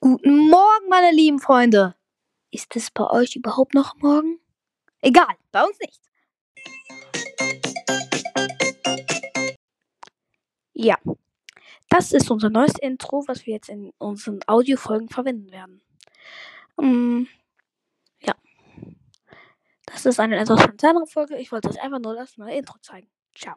Guten Morgen, meine lieben Freunde. Ist es bei euch überhaupt noch morgen? Egal, bei uns nicht. Ja, das ist unser neues Intro, was wir jetzt in unseren Audiofolgen verwenden werden. Mm, ja, das ist eine etwas spontane Folge. Ich wollte euch einfach nur das neue Intro zeigen. Ciao.